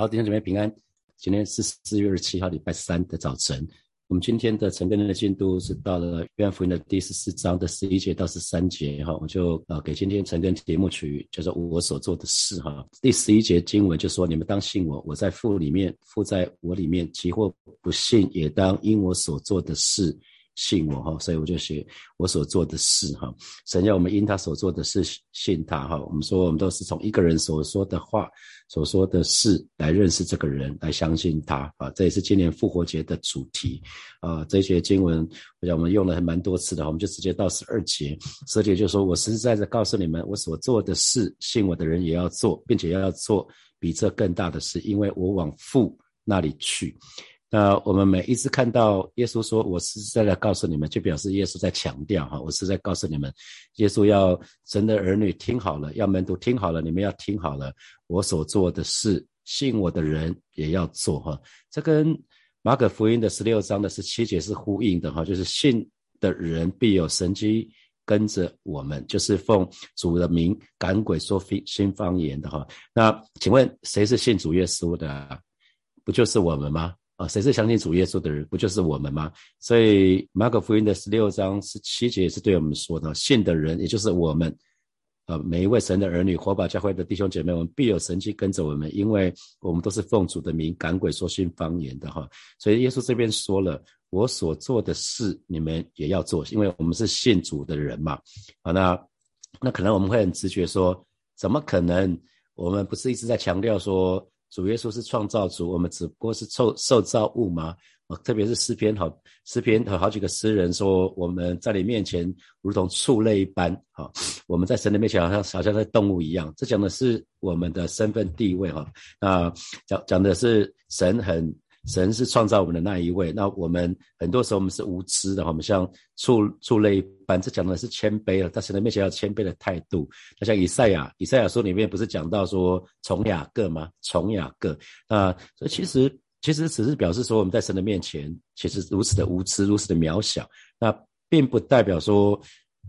好，弟兄姐妹平安。今天是四月二十七号，礼拜三的早晨。我们今天的晨更的进度是到了约翰福音的第十四章的十一节到十三节。哈，我就呃给今天晨更节目曲叫做我所做的事。哈，第十一节经文就说：你们当信我，我在父里面，父在我里面。其或不信，也当因我所做的事。信我哈，所以我就写我所做的事哈。神要我们因他所做的事信他哈。我们说我们都是从一个人所说的话、所说的事来认识这个人，来相信他啊。这也是今年复活节的主题啊。这些经文我想我们用了还蛮多次的，我们就直接到十二节。十二节就说：“我实实在在告诉你们，我所做的事，信我的人也要做，并且要做比这更大的事，因为我往父那里去。”那我们每一次看到耶稣说“我是在来告诉你们”，就表示耶稣在强调哈，我是在告诉你们，耶稣要神的儿女听好了，要门徒听好了，你们要听好了，我所做的事，信我的人也要做哈。这跟马可福音的十六章的十七节是呼应的哈，就是信的人必有神机跟着我们，就是奉主的名赶鬼说新方言的哈。那请问谁是信主耶稣的？不就是我们吗？啊，谁是相信主耶稣的人，不就是我们吗？所以马可福音的十六章十七节是对我们说的，信的人，也就是我们，呃，每一位神的儿女，火把教会的弟兄姐妹，我们必有神迹跟着我们，因为我们都是奉主的名赶鬼说新方言的哈。所以耶稣这边说了，我所做的事，你们也要做，因为我们是信主的人嘛。啊，那那可能我们会很直觉说，怎么可能？我们不是一直在强调说？主耶稣是创造主，我们只不过是受受造物嘛？啊，特别是诗篇好，诗篇和好几个诗人说，我们在你面前如同畜类一般，哈，我们在神的面前好像好像在动物一样。这讲的是我们的身份地位，哈，那讲讲的是神很。神是创造我们的那一位，那我们很多时候我们是无知的，我们像畜畜类一般，这讲的是谦卑了，在神的面前要谦卑的态度。那像以赛亚，以赛亚书里面不是讲到说从雅各吗？从雅各啊，所以其实其实只是表示说我们在神的面前其实如此的无知，如此的渺小，那并不代表说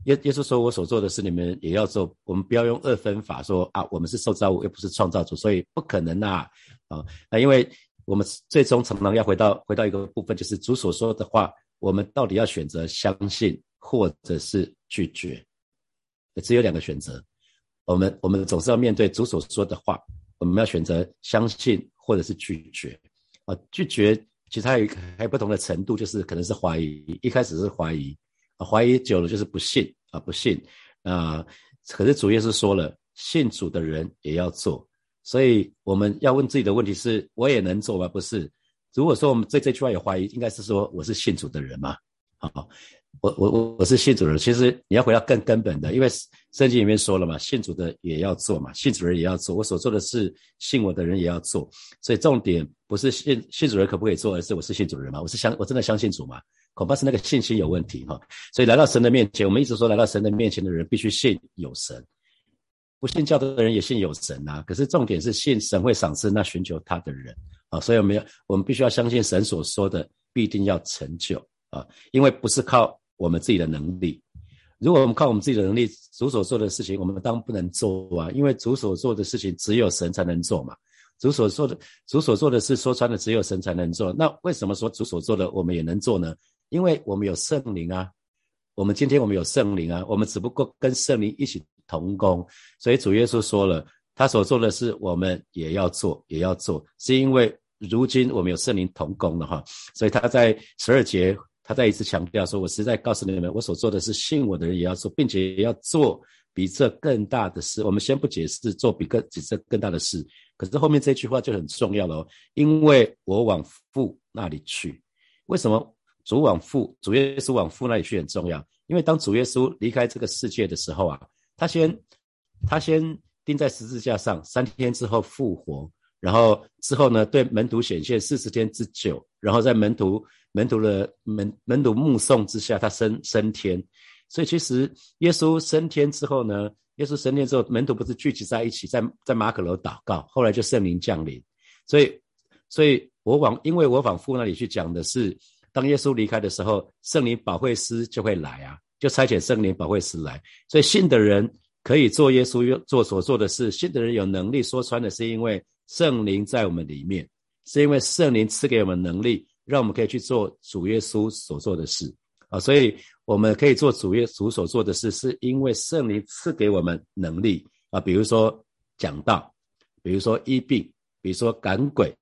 耶耶稣说我所做的事你们也要做，我们不要用二分法说啊，我们是受造物又不是创造主，所以不可能呐啊，那因为。我们最终常常要回到回到一个部分，就是主所说的话，我们到底要选择相信或者是拒绝？只有两个选择。我们我们总是要面对主所说的话，我们要选择相信或者是拒绝。啊，拒绝其实还有还有不同的程度，就是可能是怀疑，一开始是怀疑，啊，怀疑久了就是不信啊，不信啊。可是主耶稣说了，信主的人也要做。所以我们要问自己的问题是：我也能做吗？不是。如果说我们对这句话有怀疑，应该是说我是信主的人嘛？好，我我我我是信主的人。其实你要回到更根本的，因为圣经里面说了嘛，信主的也要做嘛，信主人也要做。我所做的事，信我的人也要做。所以重点不是信信主人可不可以做，而是我是信主人嘛？我是相我真的相信主吗？恐怕是那个信心有问题哈。所以来到神的面前，我们一直说来到神的面前的人必须信有神。不信教的人也信有神啊，可是重点是信神会赏赐那寻求他的人啊，所以我们要我们必须要相信神所说的必定要成就啊，因为不是靠我们自己的能力，如果我们靠我们自己的能力，主所做的事情我们当然不能做啊，因为主所做的事情只有神才能做嘛，主所做的主所做的事说穿了只有神才能做，那为什么说主所做的我们也能做呢？因为我们有圣灵啊，我们今天我们有圣灵啊，我们只不过跟圣灵一起。同工，所以主耶稣说了，他所做的事，我们也要做，也要做，是因为如今我们有圣灵同工了哈。所以他在十二节，他再一次强调说：“我实在告诉你们，我所做的是信我的人也要做，并且也要做比这更大的事。”我们先不解释做比更比这更大的事，可是后面这句话就很重要了哦，因为我往父那里去。为什么主往父，主耶稣往父那里去很重要？因为当主耶稣离开这个世界的时候啊。他先，他先钉在十字架上，三天之后复活，然后之后呢，对门徒显现四十天之久，然后在门徒门徒的门门徒目送之下，他升升天。所以其实耶稣升天之后呢，耶稣升天之后，门徒不是聚集在一起，在在马可楼祷告，后来就圣灵降临。所以，所以我往因为我往父那里去讲的是，当耶稣离开的时候，圣灵保惠师就会来啊。就差遣圣灵保惠师来，所以信的人可以做耶稣做所做的事。信的人有能力说穿的是因为圣灵在我们里面，是因为圣灵赐给我们能力，让我们可以去做主耶稣所做的事啊。所以我们可以做主耶稣所做的事，是因为圣灵赐给我们能力啊。比如说讲道，比如说医病，比如说赶鬼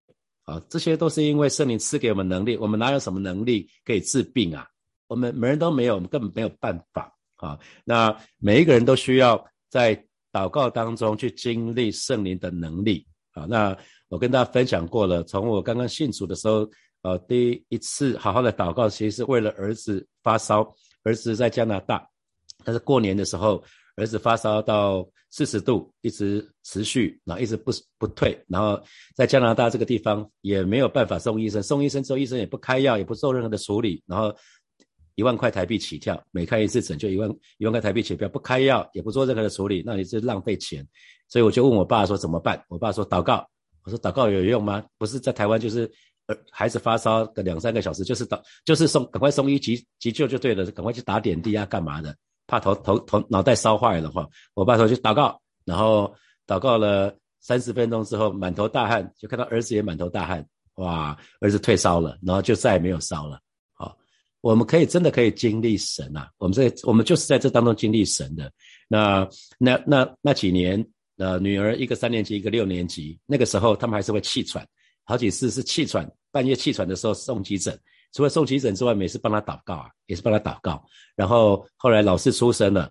啊，这些都是因为圣灵赐给我们能力。我们哪有什么能力可以治病啊？我们每人都没有，我们根本没有办法啊。那每一个人都需要在祷告当中去经历圣灵的能力。啊，那我跟大家分享过了。从我刚刚信主的时候，呃，第一次好好的祷告，其实是为了儿子发烧。儿子在加拿大，但是过年的时候，儿子发烧到四十度，一直持续，然后一直不不退。然后在加拿大这个地方也没有办法送医生，送医生之后，医生也不开药，也不做任何的处理。然后一万块台币起跳，每开一次诊就一万一万块台币起跳，不开药，也不做任何的处理，那你是浪费钱。所以我就问我爸说怎么办？我爸说祷告。我说祷告有用吗？不是在台湾就是呃孩子发烧个两三个小时，就是祷就是送赶快送医急急救就对了，赶快去打点滴啊干嘛的？怕头头头脑袋烧坏了话，我爸说去祷告，然后祷告了三十分钟之后满头大汗，就看到儿子也满头大汗，哇，儿子退烧了，然后就再也没有烧了。我们可以真的可以经历神啊，我们这我们就是在这当中经历神的。那那那那几年。呃，女儿一个三年级，一个六年级，那个时候他们还是会气喘，好几次是气喘，半夜气喘的时候送急诊。除了送急诊之外，每次帮他祷告啊，也是帮他祷告。然后后来老师出生了，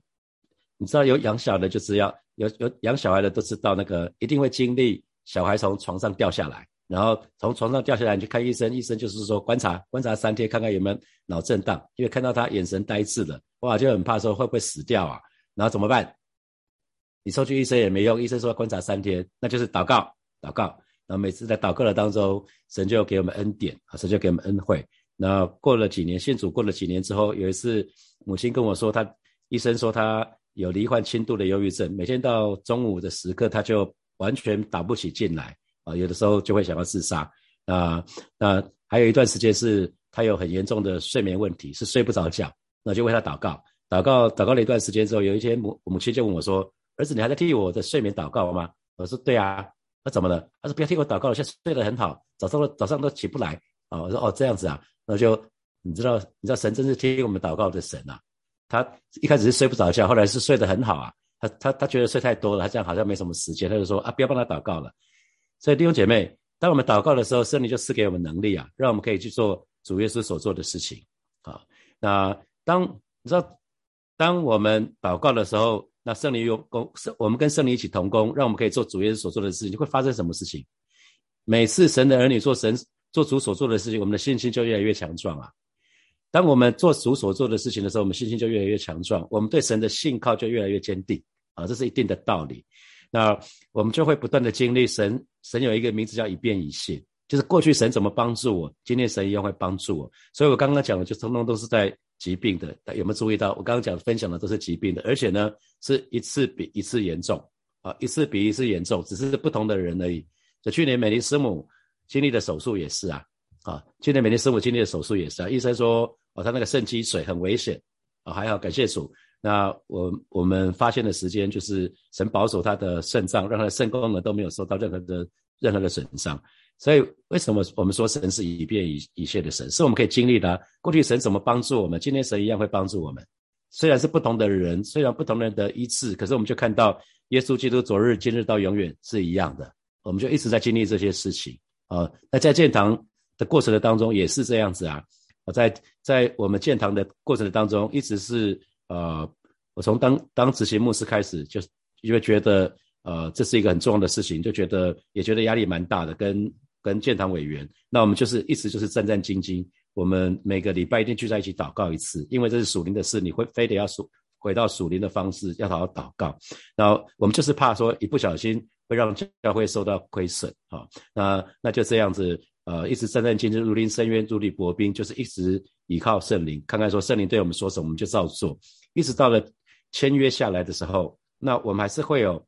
你知道有养小的就知道，有有养小孩的都知道，那个一定会经历小孩从床上掉下来，然后从床上掉下来你去看医生，医生就是说观察观察三天，看看有没有脑震荡，因为看到他眼神呆滞的，哇，就很怕说会不会死掉啊，然后怎么办？你送去医生也没用，医生说观察三天，那就是祷告，祷告。然后每次在祷告的当中，神就给我们恩典，啊神就给我们恩惠。那过了几年，信主过了几年之后，有一次母亲跟我说，她医生说她有罹患轻度的忧郁症，每天到中午的时刻，她就完全打不起劲来啊，有的时候就会想要自杀啊。那还有一段时间是他有很严重的睡眠问题，是睡不着觉，那就为他祷告，祷告，祷告了一段时间之后，有一天母母亲就问我说。儿子，你还在替我的睡眠祷告吗？我说对啊。那怎么了？他说不要替我祷告了，现在睡得很好，早上都早上都起不来啊。我说哦这样子啊，那就你知道你知道神真是听我们祷告的神啊。他一开始是睡不着觉，后来是睡得很好啊。他他他觉得睡太多了，他这样好像没什么时间，他就说啊不要帮他祷告了。所以弟兄姐妹，当我们祷告的时候，圣灵就赐给我们能力啊，让我们可以去做主耶稣所做的事情啊。那当你知道当我们祷告的时候。那圣灵用工，我们跟圣灵一起同工，让我们可以做主耶稣所做的事情，就会发生什么事情？每次神的儿女做神做主所做的事情，我们的信心就越来越强壮啊。当我们做主所做的事情的时候，我们信心就越来越强壮，我们对神的信靠就越来越坚定啊，这是一定的道理。那我们就会不断的经历神，神有一个名字叫一变一信，就是过去神怎么帮助我，今天神一样会帮助我。所以我刚刚讲的，就通通都是在。疾病的，有没有注意到？我刚刚讲分享的都是疾病的，而且呢，是一次比一次严重啊，一次比一次严重，只是不同的人而已。就去年美丽师母经历的手术也是啊，啊，去年美丽师母经历的手术也是啊，医生说哦，他那个肾积水很危险啊，还好感谢主。那我我们发现的时间就是神保守他的肾脏，让他的肾功能都没有受到任何的任何的损伤。所以，为什么我们说神是以变以一切的神？是我们可以经历的。过去神怎么帮助我们，今天神一样会帮助我们。虽然是不同的人，虽然不同人的一次，可是我们就看到耶稣基督昨日、今日到永远是一样的。我们就一直在经历这些事情啊。那在建堂的过程的当中也是这样子啊。我在在我们建堂的过程的当中，一直是呃，我从当当执行牧师开始，就因为觉得呃这是一个很重要的事情，就觉得也觉得压力蛮大的，跟跟建堂委员，那我们就是一直就是战战兢兢。我们每个礼拜一定聚在一起祷告一次，因为这是属灵的事，你会非得要属回到属灵的方式，要好好祷告。然后我们就是怕说一不小心会让教会受到亏损啊。那那就这样子，呃，一直战战兢兢，如临深渊，如履薄冰，就是一直依靠圣灵，看看说圣灵对我们说什么，我们就照做。一直到了签约下来的时候，那我们还是会有，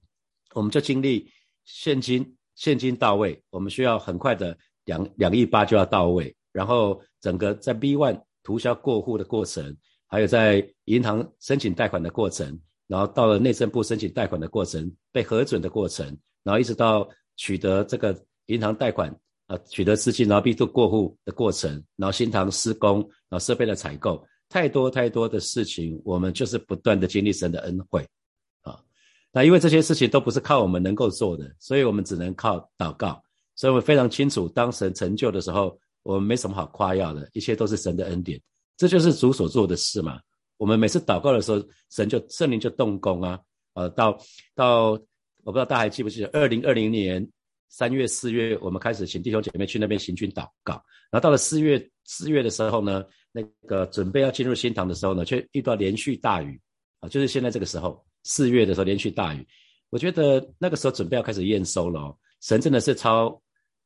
我们就经历现金。现金到位，我们需要很快的两两亿八就要到位，然后整个在 B one 涂销过户的过程，还有在银行申请贷款的过程，然后到了内政部申请贷款的过程，被核准的过程，然后一直到取得这个银行贷款啊，取得资金，然后必度过户的过程，然后新堂施工，然后设备的采购，太多太多的事情，我们就是不断的经历神的恩惠啊。那因为这些事情都不是靠我们能够做的，所以我们只能靠祷告。所以我们非常清楚，当神成就的时候，我们没什么好夸耀的，一切都是神的恩典。这就是主所做的事嘛。我们每次祷告的时候，神就圣灵就动工啊。呃，到到我不知道大家还记不记得，二零二零年三月四月，我们开始请弟兄姐妹去那边行军祷告。然后到了四月四月的时候呢，那个准备要进入新堂的时候呢，却遇到连续大雨啊，就是现在这个时候，四月的时候连续大雨。我觉得那个时候准备要开始验收了哦，神真的是超。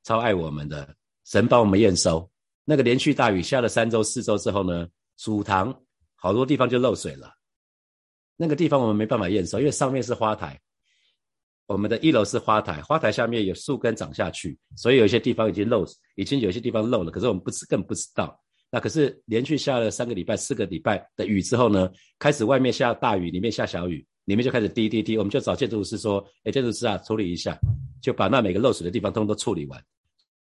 超爱我们的神帮我们验收，那个连续大雨下了三周四周之后呢，主堂好多地方就漏水了。那个地方我们没办法验收，因为上面是花台，我们的一楼是花台，花台下面有树根长下去，所以有些地方已经漏，已经有些地方漏了。可是我们不知更不知道。那可是连续下了三个礼拜、四个礼拜的雨之后呢，开始外面下大雨，里面下小雨，里面就开始滴滴滴。我们就找建筑师说：“哎，建筑师啊，处理一下，就把那每个漏水的地方通通都处理完。”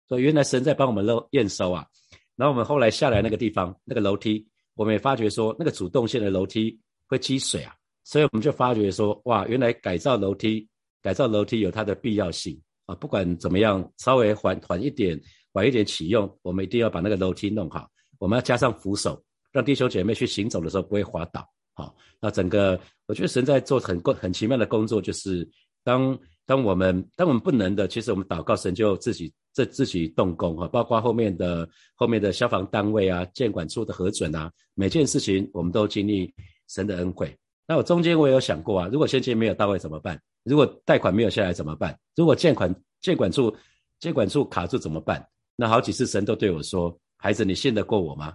说原来神在帮我们漏验收啊，然后我们后来下来那个地方那个楼梯，我们也发觉说那个主动线的楼梯会积水啊，所以我们就发觉说哇，原来改造楼梯改造楼梯有它的必要性啊，不管怎么样，稍微缓缓一点晚一点启用，我们一定要把那个楼梯弄好，我们要加上扶手，让弟兄姐妹去行走的时候不会滑倒。好，那整个我觉得神在做很工很奇妙的工作，就是当当我们当我们不能的，其实我们祷告神就自己。这自己动工哈，包括后面的后面的消防单位啊、监管处的核准啊，每件事情我们都经历神的恩惠。那我中间我也有想过啊，如果现金没有到位怎么办？如果贷款没有下来怎么办？如果监管监管处监管处卡住怎么办？那好几次神都对我说：“孩子，你信得过我吗？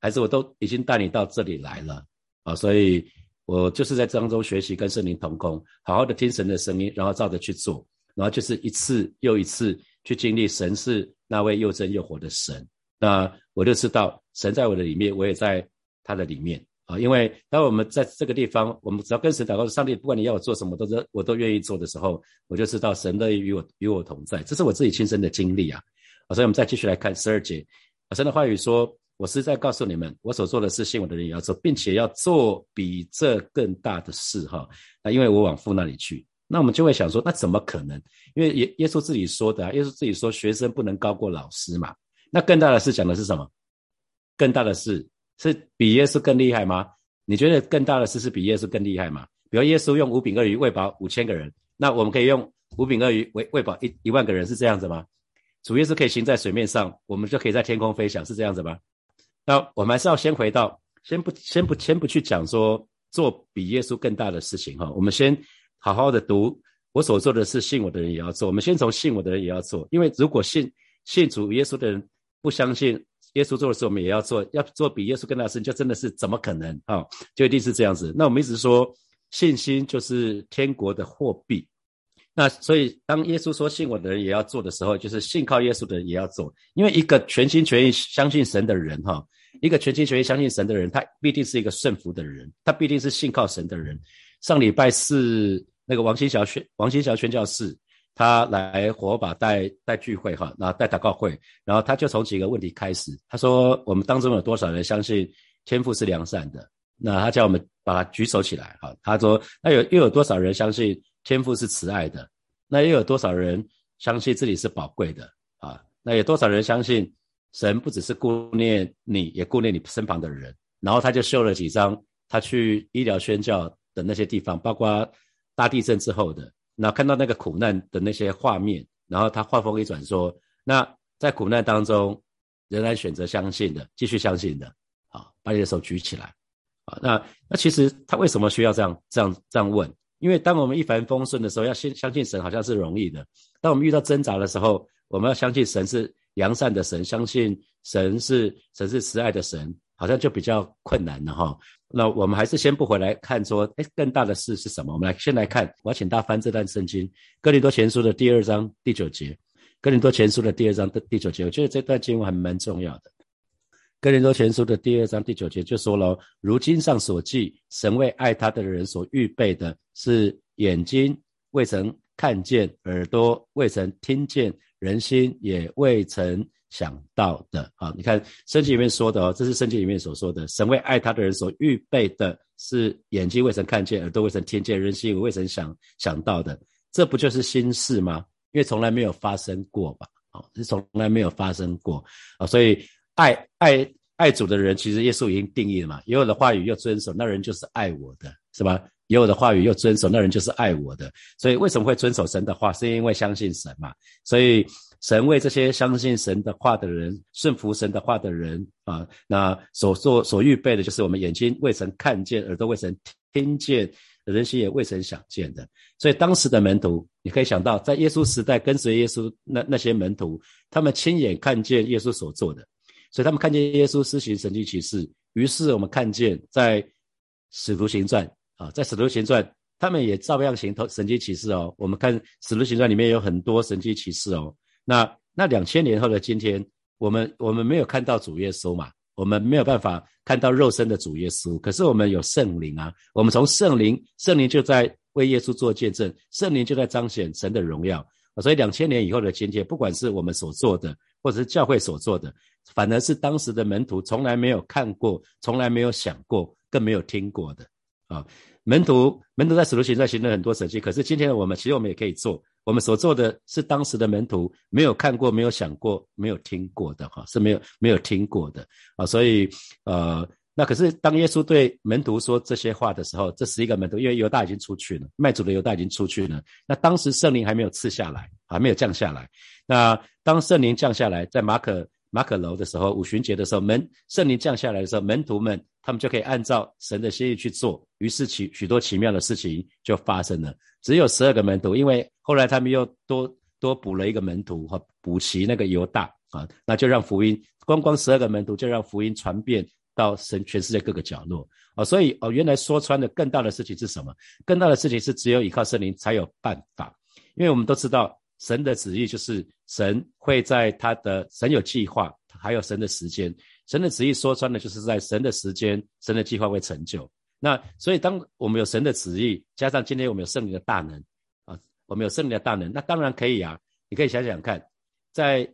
孩子，我都已经带你到这里来了啊！”所以，我就是在当中学习跟圣灵同工，好好的听神的声音，然后照着去做，然后就是一次又一次。去经历神是那位又真又活的神，那我就知道神在我的里面，我也在他的里面啊。因为当我们在这个地方，我们只要跟神祷告，上帝不管你要我做什么，都是我都愿意做的时候，我就知道神乐意与我与我同在。这是我自己亲身的经历啊。啊所以，我们再继续来看十二节，神的话语说：“我是在告诉你们，我所做的事，信我的人也要做，并且要做比这更大的事。”哈，那因为我往父那里去。那我们就会想说，那怎么可能？因为耶耶稣自己说的，耶稣自己说，学生不能高过老师嘛。那更大的事讲的是什么？更大的事是比耶稣更厉害吗？你觉得更大的事是比耶稣更厉害吗？比如耶稣用五饼二鱼喂饱五千个人，那我们可以用五饼二鱼喂喂饱一一万个人，是这样子吗？主耶稣可以行在水面上，我们就可以在天空飞翔，是这样子吗？那我们还是要先回到，先不先不先不去讲说做比耶稣更大的事情哈，我们先。好好的读，我所做的是信我的人也要做。我们先从信我的人也要做，因为如果信信主耶稣的人不相信耶稣做的事，我们也要做，要做比耶稣更大的事，就真的是怎么可能啊？就一定是这样子。那我们一直说信心就是天国的货币。那所以当耶稣说信我的人也要做的时候，就是信靠耶稣的人也要做。因为一个全心全意相信神的人，哈，一个全心全意相信神的人，他必定是一个顺服的人，他必定是信靠神的人。上礼拜四，那个王新桥宣王新桥宣教士，他来火把带带聚会哈，然后带祷告会，然后他就从几个问题开始。他说：我们当中有多少人相信天赋是良善的？那他叫我们把他举手起来哈。他说：那有又有多少人相信天赋是慈爱的？那又有多少人相信自己是宝贵的啊？那有多少人相信神不只是顾念你，也顾念你身旁的人？然后他就秀了几张他去医疗宣教。的那些地方，包括大地震之后的，那看到那个苦难的那些画面，然后他话锋一转说：“那在苦难当中，仍然选择相信的，继续相信的，好，把你的手举起来，啊，那那其实他为什么需要这样这样这样问？因为当我们一帆风顺的时候，要信相信神好像是容易的；当我们遇到挣扎的时候，我们要相信神是良善的神，相信神是神是慈爱的神。”好像就比较困难了哈。那我们还是先不回来看说，哎，更大的事是什么？我们来先来看，我要请大家翻这段圣经，《哥林多前书》的第二章第九节，《哥林多前书》的第二章的第九节，我觉得这段经文还蛮重要的。《哥林多前书》的第二章第九节就说了：如今上所记，神为爱他的人所预备的是眼睛未曾看见，耳朵未曾听见，人心也未曾想到的。啊，你看圣经里面说的哦，这是圣经里面所说的，神为爱他的人所预备的是眼睛未曾看见，耳朵未曾听见，人心未曾想想到的。这不就是心事吗？因为从来没有发生过吧？啊，是从来没有发生过啊，所以爱爱爱主的人，其实耶稣已经定义了嘛。有我的话语又遵守，那人就是爱我的，是吧？有我的话语又遵守，那人就是爱我的。所以为什么会遵守神的话？是因为相信神嘛。所以神为这些相信神的话的人、顺服神的话的人啊，那所做所预备的就是我们眼睛未曾看见，耳朵未曾听见。人心也未曾想见的，所以当时的门徒，你可以想到，在耶稣时代跟随耶稣那那些门徒，他们亲眼看见耶稣所做的，所以他们看见耶稣施行神迹奇事。于是我们看见在使徒行传啊，在使徒行传，他们也照样行神迹奇事哦。我们看使徒行传里面有很多神迹奇事哦。那那两千年后的今天，我们我们没有看到主耶稣嘛？我们没有办法看到肉身的主耶稣，可是我们有圣灵啊！我们从圣灵，圣灵就在为耶稣做见证，圣灵就在彰显神的荣耀所以两千年以后的今天，不管是我们所做的，或者是教会所做的，反而是当时的门徒从来没有看过、从来没有想过、更没有听过的啊！门徒门徒在使徒行传行了很多神迹，可是今天我们，其实我们也可以做。我们所做的是当时的门徒没有看过、没有想过、没有听过的哈，是没有没有听过的啊。所以呃，那可是当耶稣对门徒说这些话的时候，这十一个门徒，因为犹大已经出去了，卖主的犹大已经出去了。那当时圣灵还没有赐下来，还没有降下来。那当圣灵降下来，在马可。马可楼的时候，五旬节的时候，门圣灵降下来的时候，门徒们他们就可以按照神的心意去做，于是奇许多奇妙的事情就发生了。只有十二个门徒，因为后来他们又多多补了一个门徒哈补齐那个犹大啊，那就让福音光光十二个门徒就让福音传遍到神全世界各个角落啊。所以哦，原来说穿的更大的事情是什么？更大的事情是只有依靠圣灵才有办法，因为我们都知道。神的旨意就是神会在他的神有计划，还有神的时间。神的旨意说穿了，就是在神的时间，神的计划会成就。那所以，当我们有神的旨意，加上今天我们有圣灵的大能啊，我们有圣灵的大能，那当然可以啊。你可以想想看，在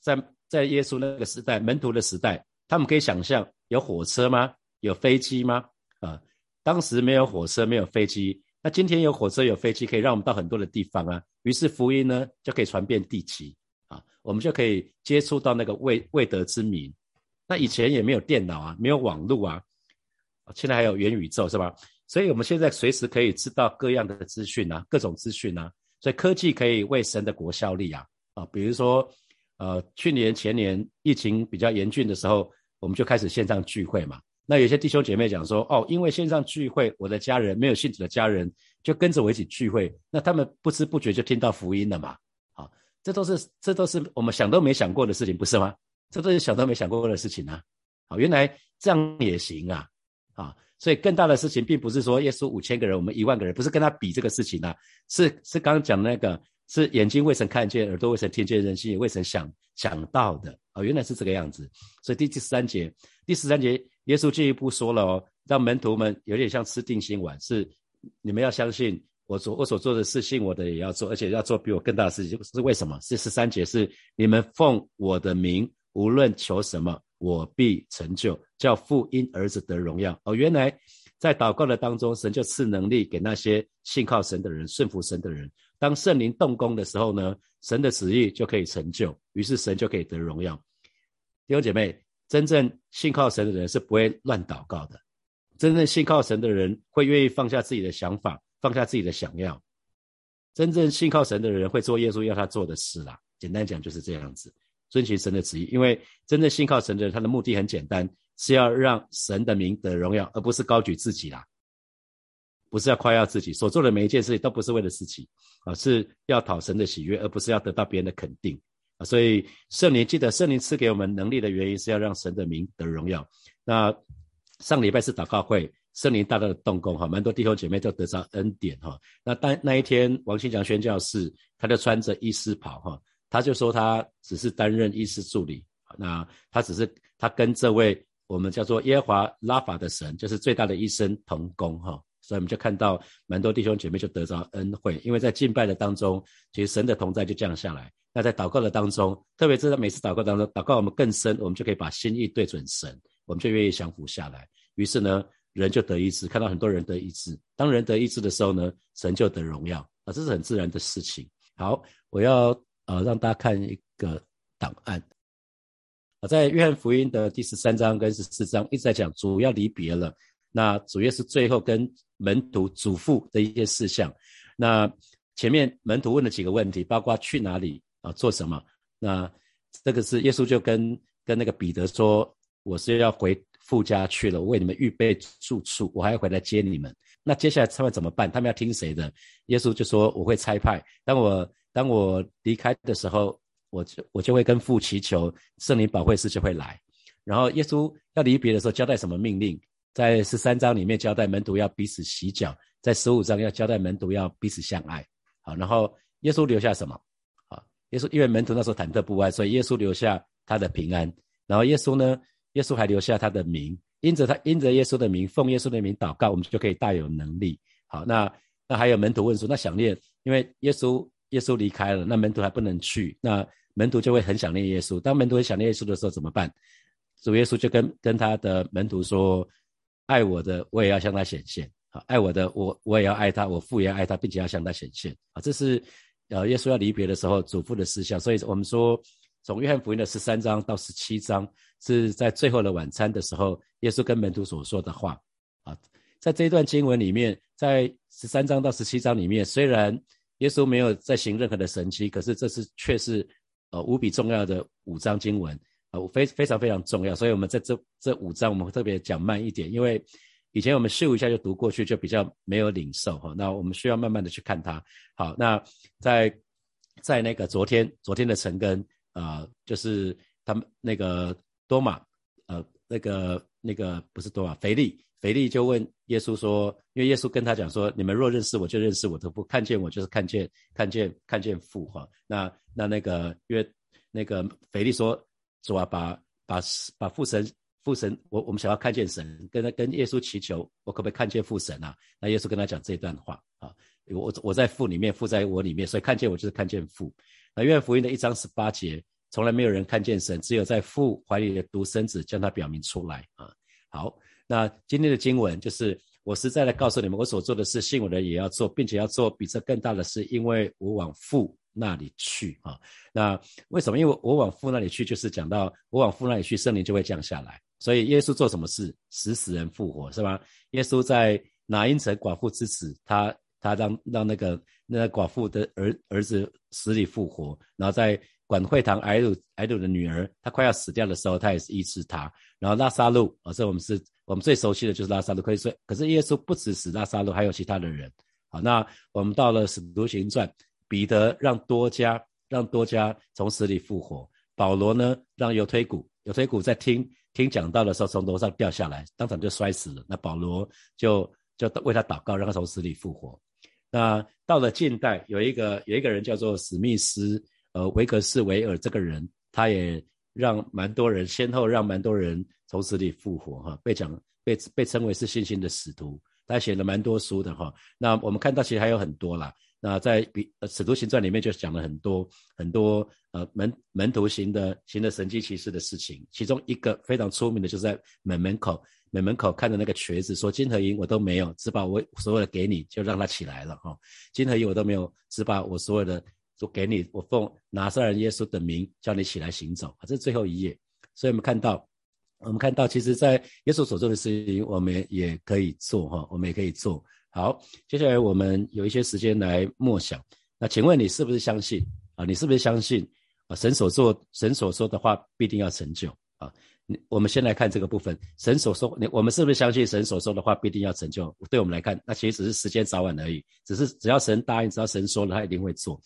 在在耶稣那个时代，门徒的时代，他们可以想象有火车吗？有飞机吗？啊，当时没有火车，没有飞机。那今天有火车有飞机，可以让我们到很多的地方啊。于是福音呢就可以传遍地极啊，我们就可以接触到那个未未得之民。那以前也没有电脑啊，没有网络啊，现在还有元宇宙是吧？所以我们现在随时可以知道各样的资讯啊，各种资讯啊。所以科技可以为神的国效力啊啊，比如说呃去年前年疫情比较严峻的时候，我们就开始线上聚会嘛。那有些弟兄姐妹讲说，哦，因为线上聚会，我的家人没有信主的家人就跟着我一起聚会，那他们不知不觉就听到福音了嘛？好，这都是这都是我们想都没想过的事情，不是吗？这都是想都没想过的事情啊！好，原来这样也行啊！啊，所以更大的事情并不是说耶稣五千个人，我们一万个人，不是跟他比这个事情啊，是是刚刚讲的那个，是眼睛未曾看见，耳朵未曾听见，人心也未曾想想到的啊！原来是这个样子。所以第第十三节，第十三节。耶稣进一步说了哦，让门徒们有点像吃定心丸，是你们要相信我所我所做的事，信我的也要做，而且要做比我更大的事情。是为什么？是十三节是你们奉我的名，无论求什么，我必成就，叫父因儿子得荣耀。哦，原来在祷告的当中，神就赐能力给那些信靠神的人、顺服神的人。当圣灵动工的时候呢，神的旨意就可以成就，于是神就可以得荣耀。弟兄姐妹。真正信靠神的人是不会乱祷告的，真正信靠神的人会愿意放下自己的想法，放下自己的想要。真正信靠神的人会做耶稣要他做的事啦。简单讲就是这样子，遵循神的旨意。因为真正信靠神的人，他的目的很简单，是要让神的名得荣耀，而不是高举自己啦，不是要夸耀自己所做的每一件事情都不是为了自己啊，是要讨神的喜悦，而不是要得到别人的肯定。所以圣灵记得圣灵赐给我们能力的原因是要让神的名得荣耀。那上礼拜是祷告会，圣灵大大的动工哈，蛮多弟兄姐妹都得着恩典哈。那当那一天王新强宣教士，他就穿着医师袍哈，他就说他只是担任医师助理，那他只是他跟这位我们叫做耶华拉法的神，就是最大的医生同工哈。所以我们就看到蛮多弟兄姐妹就得着恩惠，因为在敬拜的当中，其实神的同在就降下来。那在祷告的当中，特别是在每次祷告当中，祷告我们更深，我们就可以把心意对准神，我们就愿意降服下来。于是呢，人就得医治，看到很多人得医治。当人得医治的时候呢，神就得荣耀啊，这是很自然的事情。好，我要呃让大家看一个档案。啊，在约翰福音的第十三章跟十四章一直在讲主要离别了，那主要是最后跟门徒嘱咐的一些事项。那前面门徒问了几个问题，包括去哪里啊，做什么？那这个是耶稣就跟跟那个彼得说，我是要回父家去了，我为你们预备住处，我还要回来接你们。那接下来他们怎么办？他们要听谁的？耶稣就说我会差派，当我当我离开的时候。我就我就会跟父祈求圣灵保惠师就会来，然后耶稣要离别的时候交代什么命令？在十三章里面交代门徒要彼此洗脚，在十五章要交代门徒要彼此相爱。好，然后耶稣留下什么？啊，耶稣因为门徒那时候忐忑不安，所以耶稣留下他的平安。然后耶稣呢，耶稣还留下他的名，因着他因着耶稣的名，奉耶稣的名祷告，我们就可以大有能力。好，那那还有门徒问说，那想念，因为耶稣耶稣离开了，那门徒还不能去，那。门徒就会很想念耶稣。当门徒很想念耶稣的时候，怎么办？主耶稣就跟跟他的门徒说：“爱我的，我也要向他显现。啊，爱我的，我我也要爱他，我父也要爱他，并且要向他显现。啊，这是呃耶稣要离别的时候嘱咐的事项。所以我们说，从约翰福音的十三章到十七章，是在最后的晚餐的时候，耶稣跟门徒所说的话。啊，在这一段经文里面，在十三章到十七章里面，虽然耶稣没有在行任何的神迹，可是这是却是。呃，无比重要的五章经文，呃，非非常非常重要，所以我们在这这五章，我们特别讲慢一点，因为以前我们咻一下就读过去，就比较没有领受哈。那我们需要慢慢的去看它。好，那在在那个昨天昨天的晨更，啊，就是他们那个多马，呃，那个那个不是多马，腓力。腓力就问耶稣说：“因为耶稣跟他讲说，你们若认识我，就认识我的父；看见我，就是看见看见看见父。”哈，那那那个，因为那个腓力说：“主啊，把把把父神父神，我我们想要看见神，跟他跟耶稣祈求，我可不可以看见父神啊？”那耶稣跟他讲这段话啊，我我在父里面，父在我里面，所以看见我就是看见父。那约翰福音的一章十八节，从来没有人看见神，只有在父怀里的独生子将他表明出来啊。好。那今天的经文就是，我实在的告诉你们，我所做的事，信我的也要做，并且要做比这更大的事，因为我往父那里去啊。那为什么？因为我往父那里去，就是讲到我往父那里去，圣灵就会降下来。所以耶稣做什么事，使死人复活，是吧？耶稣在拿因城寡妇之死，他他让让那个那个寡妇的儿儿子死里复活，然后在。管会堂埃鲁埃鲁的女儿，她快要死掉的时候，他也是医治她。然后拉萨路，啊，这我们是我们最熟悉的就是拉萨路。可以说，可是耶稣不只死拉萨路，还有其他的人。好，那我们到了使徒行传，彼得让多加让多加从死里复活。保罗呢，让犹推古犹推古在听听讲道的时候从楼上掉下来，当场就摔死了。那保罗就就为他祷告，让他从死里复活。那到了近代，有一个有一个人叫做史密斯。呃，维格斯维尔这个人，他也让蛮多人先后让蛮多人从死里复活，哈，被讲被被称为是信心的使徒，他写了蛮多书的，哈。那我们看到其实还有很多啦。那在比使徒行传里面就讲了很多很多呃门门徒行的行的神迹奇事的事情，其中一个非常出名的就是在门门口门门口看着那个瘸子，说金和银我都没有，只把我所有的给你，就让他起来了，哈。金和银我都没有，只把我所有的。就给你，我奉拿撒勒耶稣的名叫你起来行走啊！这是最后一页，所以我们看到，我们看到，其实，在耶稣所做的事情，我们也可以做哈，我们也可以做好。接下来我们有一些时间来默想。那请问你是不是相信啊？你是不是相信啊？神所做，神所说的话必定要成就啊！我们先来看这个部分，神所说，你我们是不是相信神所说的话必定要成就？对我们来看，那其实只是时间早晚而已，只是只要神答应，只要神说了，他一定会做。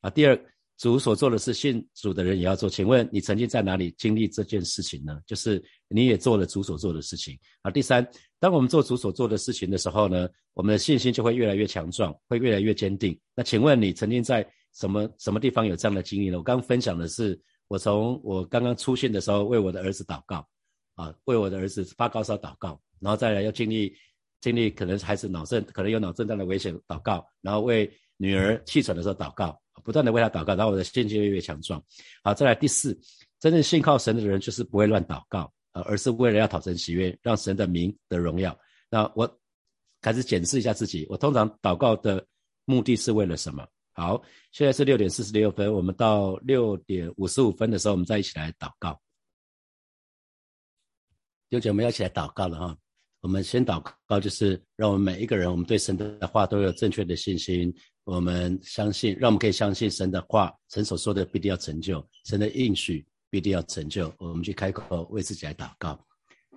啊，第二，主所做的事，信主的人也要做。请问你曾经在哪里经历这件事情呢？就是你也做了主所做的事情。啊，第三，当我们做主所做的事情的时候呢，我们的信心就会越来越强壮，会越来越坚定。那请问你曾经在什么什么地方有这样的经历呢？我刚刚分享的是，我从我刚刚出现的时候为我的儿子祷告，啊，为我的儿子发高烧祷告，然后再来要经历经历可能孩子脑震，可能有脑震荡的危险，祷告，然后为女儿气喘的时候祷告，不断的为他祷告，然后我的信心越来越强壮。好，再来第四，真正信靠神的人就是不会乱祷告，呃，而是为了要讨神喜悦，让神的名得荣耀。那我开始检视一下自己，我通常祷告的目的是为了什么？好，现在是六点四十六分，我们到六点五十五分的时候，我们再一起来祷告。弟兄姐妹要一起来祷告了哈。我们先祷告，就是让我们每一个人，我们对神的话都有正确的信心。我们相信，让我们可以相信神的话，神所说的必定要成就，神的应许必定要成就。我们去开口为自己来祷告，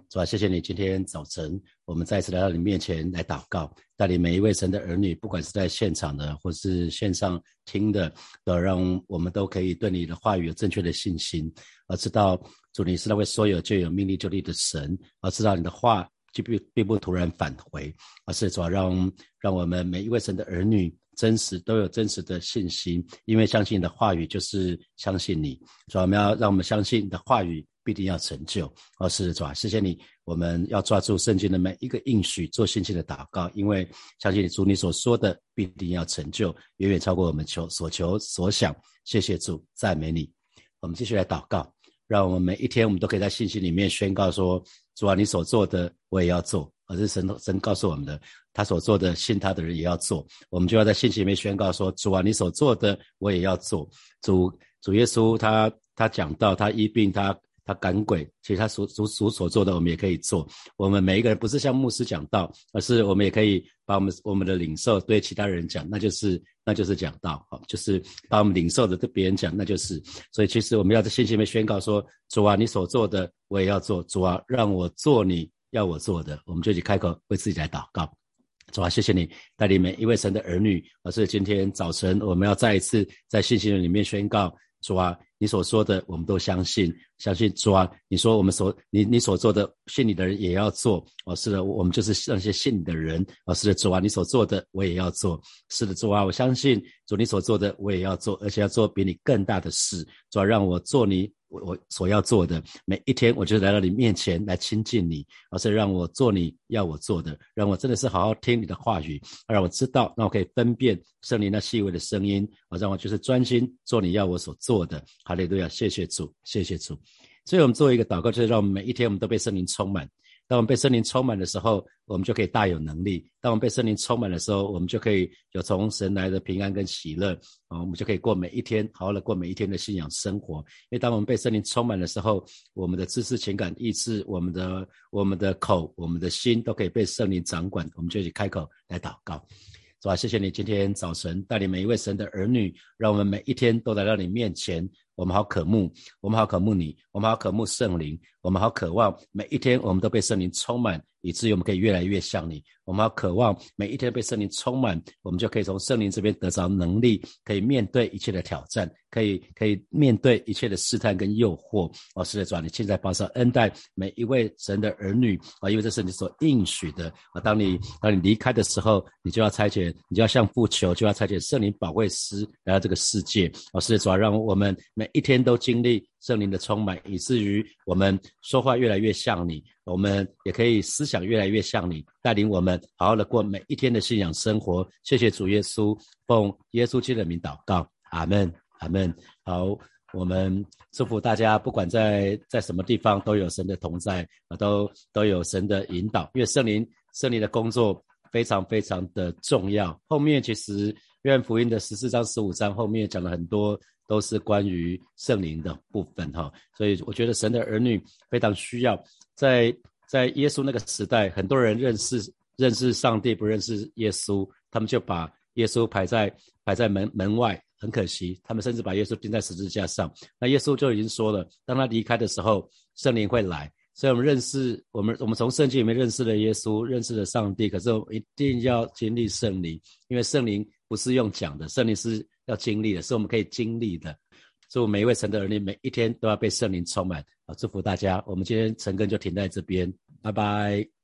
是吧？谢谢你，今天早晨我们再次来到你面前来祷告，带领每一位神的儿女，不管是在现场的或是线上听的，都让我们都可以对你的话语有正确的信心，而知道主你是那位所有就有命令就立的神，而知道你的话。就并并不突然返回，而是主要让让我们每一位神的儿女真实都有真实的信心，因为相信你的话语就是相信你。主要我们要让我们相信你的话语必定要成就。而是主要谢谢你，我们要抓住圣经的每一个应许，做信心的祷告，因为相信你主你所说的必定要成就，远远超过我们求所求所想。谢谢主，赞美你。我们继续来祷告。让我们每一天，我们都可以在信息里面宣告说：主啊，你所做的我也要做。而是神神告诉我们的，他所做的信他的人也要做。我们就要在信息里面宣告说：主啊，你所做的我也要做。主主耶稣他他讲到他医病他。他赶鬼，其实他所所所所做的，我们也可以做。我们每一个人不是像牧师讲道，而是我们也可以把我们我们的领受对其他人讲，那就是那就是讲道，好，就是把我们领受的对别人讲，那就是。所以其实我们要在信心里面宣告说：主啊，你所做的我也要做。主啊，让我做你要我做的，我们就一起开口为自己来祷告。主啊，谢谢你带领每一位神的儿女。而是今天早晨，我们要再一次在信心里面宣告：主啊，你所说的我们都相信。相信主啊，你说我们所你你所做的信你的人也要做。哦，是的，我们就是那些信你的人。哦，是的，主啊，你所做的我也要做，是的，主啊，我相信主你所做的我也要做，而且要做比你更大的事，主啊，让我做你我我所要做的每一天，我就来到你面前来亲近你，而是让我做你要我做的，让我真的是好好听你的话语，让我知道，让我可以分辨圣灵那细微的声音，我，让我就是专心做你要我所做的，哈利路亚，谢谢主，谢谢主。所以，我们做一个祷告，就是让我们每一天，我们都被圣灵充满。当我们被圣灵充满的时候，我们就可以大有能力；当我们被圣灵充满的时候，我们就可以有从神来的平安跟喜乐啊，我们就可以过每一天，好好的过每一天的信仰生活。因为当我们被圣灵充满的时候，我们的知识、情感、意志、我们的、我们的口、我们的心，都可以被圣灵掌管。我们就去开口来祷告，是吧？谢谢你今天早晨带领每一位神的儿女，让我们每一天都来到你面前。我们好渴慕，我们好渴慕你，我们好渴慕圣灵，我们好渴望每一天我们都被圣灵充满，以至于我们可以越来越像你。我们要渴望每一天被圣灵充满，我们就可以从圣灵这边得着能力，可以面对一切的挑战，可以可以面对一切的试探跟诱惑。哦，是的，主啊，你现在保守恩待每一位神的儿女啊，因为这是你所应许的啊。当你当你离开的时候，你就要差遣，你就要向父求，就要差遣圣灵保卫师来到这个世界。哦，是的，主啊，让我们每一天都经历圣灵的充满，以至于我们说话越来越像你，我们也可以思想越来越像你，带领我们好好的过每一天的信仰生活。谢谢主耶稣，奉耶稣基督的名祷告，阿门，阿门。好，我们祝福大家，不管在在什么地方，都有神的同在啊，都都有神的引导。因为圣灵，圣灵的工作非常非常的重要。后面其实约翰福音的十四章、十五章后面讲了很多。都是关于圣灵的部分哈，所以我觉得神的儿女非常需要，在在耶稣那个时代，很多人认识认识上帝，不认识耶稣，他们就把耶稣排在排在门门外，很可惜，他们甚至把耶稣钉在十字架上。那耶稣就已经说了，当他离开的时候，圣灵会来。所以我们认识我们我们从圣经里面认识了耶稣，认识了上帝，可是我们一定要经历圣灵，因为圣灵不是用讲的，圣灵是。要经历的是我们可以经历的，祝每一位神的儿女每一天都要被圣灵充满啊！祝福大家，我们今天晨更就停在这边，拜拜。